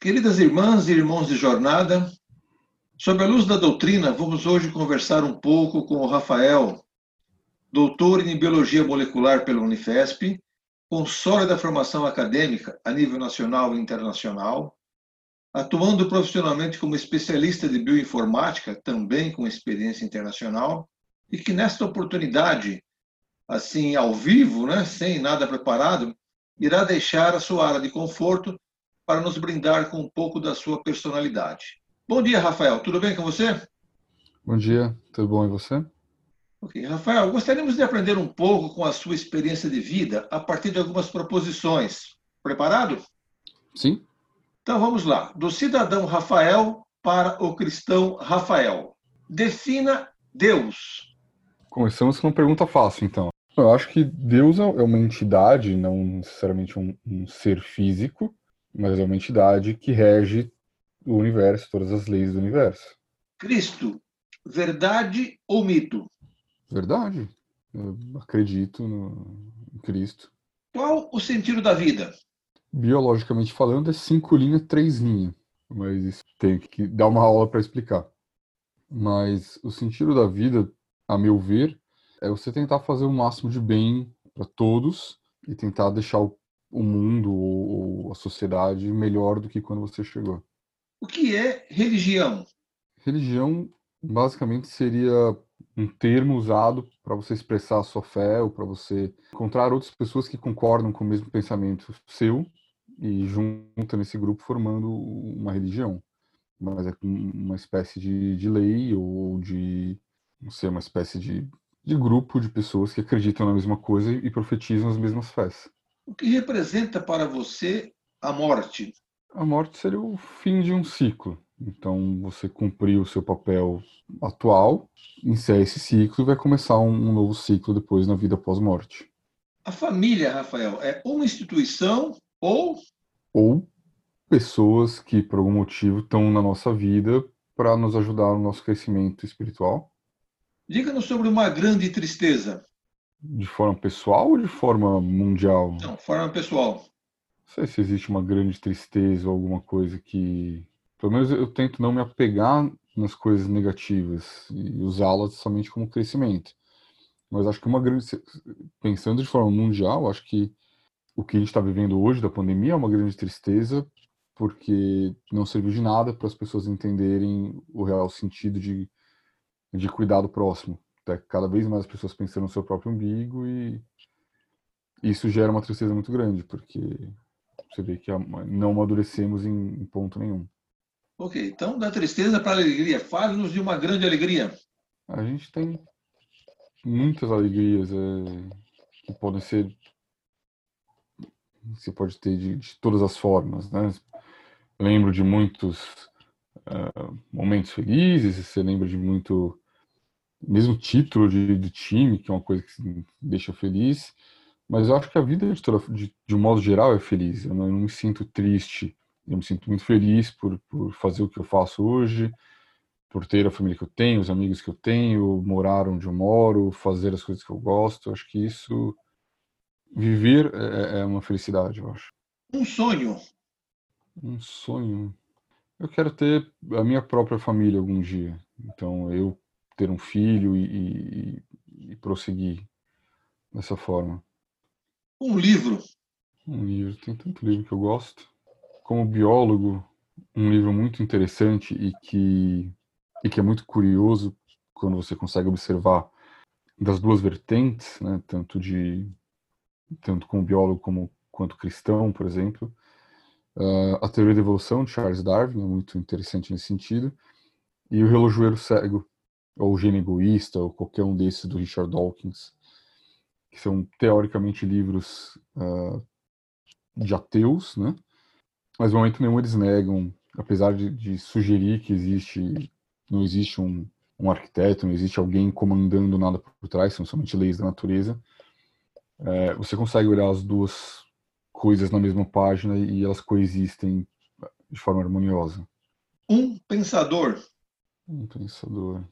Queridas irmãs e irmãos de jornada, sob a luz da doutrina, vamos hoje conversar um pouco com o Rafael, doutor em biologia molecular pela Unifesp, com sólida formação acadêmica a nível nacional e internacional, atuando profissionalmente como especialista de bioinformática, também com experiência internacional, e que nesta oportunidade, assim ao vivo, né, sem nada preparado, irá deixar a sua área de conforto para nos brindar com um pouco da sua personalidade. Bom dia, Rafael. Tudo bem com você? Bom dia. Tudo bom e você? Ok. Rafael, gostaríamos de aprender um pouco com a sua experiência de vida a partir de algumas proposições. Preparado? Sim. Então vamos lá. Do cidadão Rafael para o cristão Rafael. Defina Deus. Começamos com uma pergunta fácil, então. Eu acho que Deus é uma entidade, não necessariamente um, um ser físico, mas é uma entidade que rege o universo, todas as leis do universo. Cristo, verdade ou mito? Verdade. Eu acredito no em Cristo. Qual o sentido da vida? Biologicamente falando, é cinco linhas, três linhas. Mas isso tem que dar uma aula para explicar. Mas o sentido da vida, a meu ver, é você tentar fazer o máximo de bem para todos e tentar deixar o, o mundo ou a sociedade melhor do que quando você chegou. O que é religião? Religião basicamente seria um termo usado para você expressar a sua fé ou para você encontrar outras pessoas que concordam com o mesmo pensamento seu e junta nesse grupo formando uma religião. Mas é uma espécie de, de lei ou de, não sei, uma espécie de de grupo de pessoas que acreditam na mesma coisa e profetizam as mesmas fés. O que representa para você a morte? A morte seria o fim de um ciclo. Então, você cumpriu o seu papel atual, encerra esse ciclo e vai começar um, novo ciclo depois na vida pós-morte. A família, Rafael, é uma instituição ou. Ou pessoas que, por algum motivo, estão na nossa vida para nos ajudar no nosso crescimento espiritual Diga-nos sobre uma grande tristeza. De forma pessoal ou de forma mundial? Não, forma pessoal. Não sei se existe uma grande tristeza ou alguma coisa que. Pelo menos eu tento não me apegar nas coisas negativas e usá-las somente como crescimento. Mas acho que uma grande. Pensando de forma mundial, acho que o que a gente está vivendo hoje da pandemia é uma grande tristeza, porque não serviu de nada para as pessoas entenderem o real sentido de de cuidar do próximo. Tá? Cada vez mais as pessoas pensando no seu próprio umbigo e isso gera uma tristeza muito grande, porque você vê que não amadurecemos em, ponto nenhum. Ok, então da tristeza para a alegria. Fale-nos de uma grande alegria. A gente tem muitas alegrias é, que podem ser. Você pode ter de, de todas as formas, né? lembro de muitos uh, momentos felizes, você lembra de muito mesmo título de, de, time, que é uma coisa que deixa feliz, mas eu acho que a vida de, de, de um modo geral é feliz. Eu não, eu não, me sinto triste, eu me sinto muito feliz por, por fazer o que eu faço hoje, por ter a família que eu tenho, os amigos que eu tenho, morar onde eu moro, fazer as coisas que eu gosto. Eu acho que isso, viver é, é uma felicidade, eu acho. Um sonho. Um sonho. Eu quero ter a minha própria família algum dia. Então, eu ter um filho e, e, e prosseguir dessa forma. Um livro. Um livro. Tem tanto livro que eu gosto. Como biólogo, um livro muito interessante e que, e que é muito curioso quando você consegue observar das duas vertentes, né, tanto de tanto como biólogo como quanto cristão, por exemplo, uh, a teoria da evolução de Charles Darwin é muito interessante nesse sentido e o relojoeiro cego ou o Gênio Egoísta, ou qualquer um desses do Richard Dawkins, que são teoricamente livros uh, de ateus, né? Mas no momento nenhum eles negam, apesar de, de sugerir que existe, não existe um, um, arquiteto, não existe alguém comandando nada por trás, são somente leis da natureza. É, você consegue olhar as duas coisas na mesma página e elas coexistem de forma harmoniosa. Um pensador. Um pensador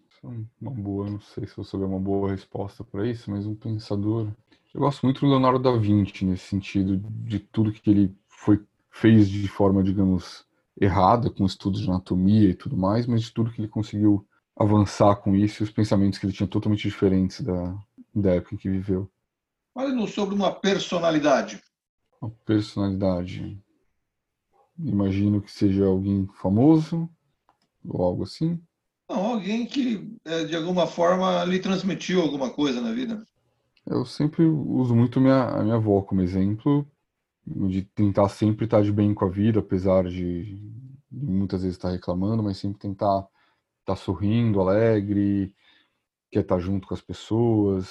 uma boa, não sei se vou saber uma boa resposta para isso, mas um pensador. Eu gosto muito do Leonardo da Vinci nesse sentido de tudo que ele foi fez de forma, digamos, errada com estudos de anatomia e tudo mais, mas de tudo que ele conseguiu avançar com isso e os pensamentos que ele tinha totalmente diferentes da, da época em que viveu. Fale-nos sobre uma personalidade. Uma personalidade. Imagino que seja alguém famoso ou algo assim. Não, alguém que é, de alguma forma lhe transmitiu alguma coisa na vida. Eu sempre uso muito minha, a minha avó como exemplo, de tentar sempre estar de bem com a vida, apesar de, de muitas vezes estar reclamando, mas sempre tentar estar sorrindo, alegre, quer estar junto com as pessoas,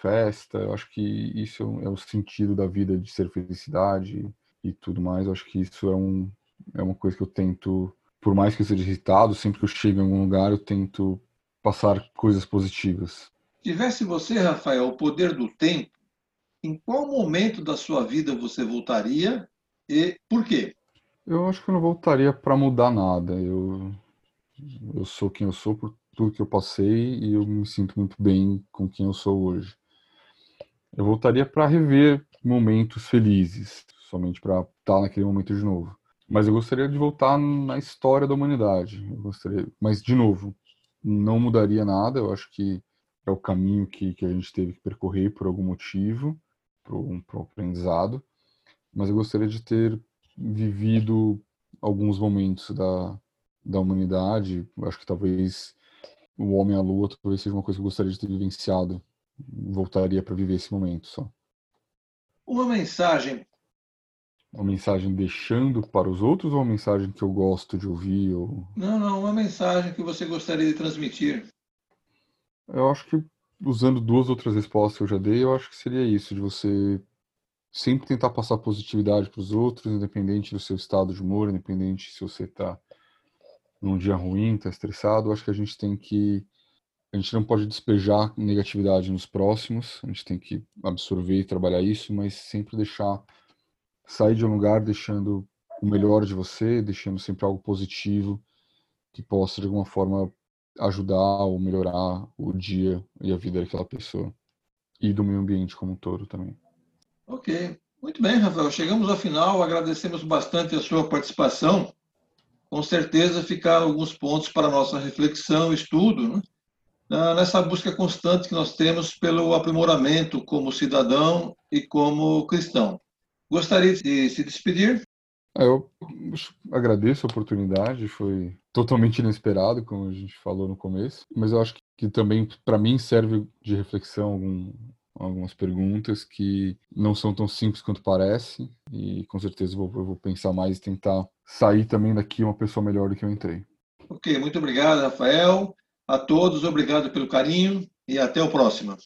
festa. Eu acho que isso é o sentido da vida de ser felicidade e tudo mais. Eu acho que isso é, um, é uma coisa que eu tento, por mais que eu seja irritado, sempre que eu chego em algum lugar, eu tento passar coisas positivas. Tivesse você, Rafael, o poder do tempo, em qual momento da sua vida você voltaria e por quê? Eu acho que eu não voltaria para mudar nada. Eu, eu sou quem eu sou por tudo que eu passei e eu me sinto muito bem com quem eu sou hoje. Eu voltaria para rever momentos felizes, somente para estar naquele momento de novo. Mas eu gostaria de voltar na história da humanidade. Eu gostaria, mas de novo, não mudaria nada. Eu acho que é o caminho que, que a gente teve que percorrer por algum motivo, para um aprendizado. Mas eu gostaria de ter vivido alguns momentos da, da humanidade. Eu acho que talvez o Homem à Lua talvez seja uma coisa que eu gostaria de ter vivenciado. Voltaria para viver esse momento só. Uma mensagem. Uma mensagem deixando para os outros ou uma mensagem que eu gosto de ouvir? Ou... Não, não, uma mensagem que você gostaria de transmitir. Eu acho que usando duas outras respostas que eu já dei, eu acho que seria isso, de você sempre tentar passar positividade para os outros, independente do seu estado de humor, independente se você está num dia ruim, está estressado, eu acho que a gente tem que. A gente não pode despejar negatividade nos próximos, a gente tem que absorver e trabalhar isso, mas sempre deixar. Sair de um lugar deixando o melhor de você, deixando sempre algo positivo que possa, de alguma forma, ajudar ou melhorar o dia e a vida daquela pessoa. E do meio ambiente como um todo também. Ok. Muito bem, Rafael. Chegamos ao final. Agradecemos bastante a sua participação com certeza ficaram alguns pontos para nossa reflexão, estudo, né? nessa busca constante que nós temos pelo aprimoramento como cidadão e como cristão. Gostaria de se despedir? Ah, eu agradeço a oportunidade, foi totalmente inesperado, como a gente falou no começo, mas eu acho que também, para mim, serve de reflexão algum, algumas perguntas que não são tão simples quanto parece e com certeza eu vou, eu vou pensar mais e tentar sair também daqui uma pessoa melhor do que eu entrei. Ok, muito obrigado, Rafael. A todos, obrigado pelo carinho e até o próximo.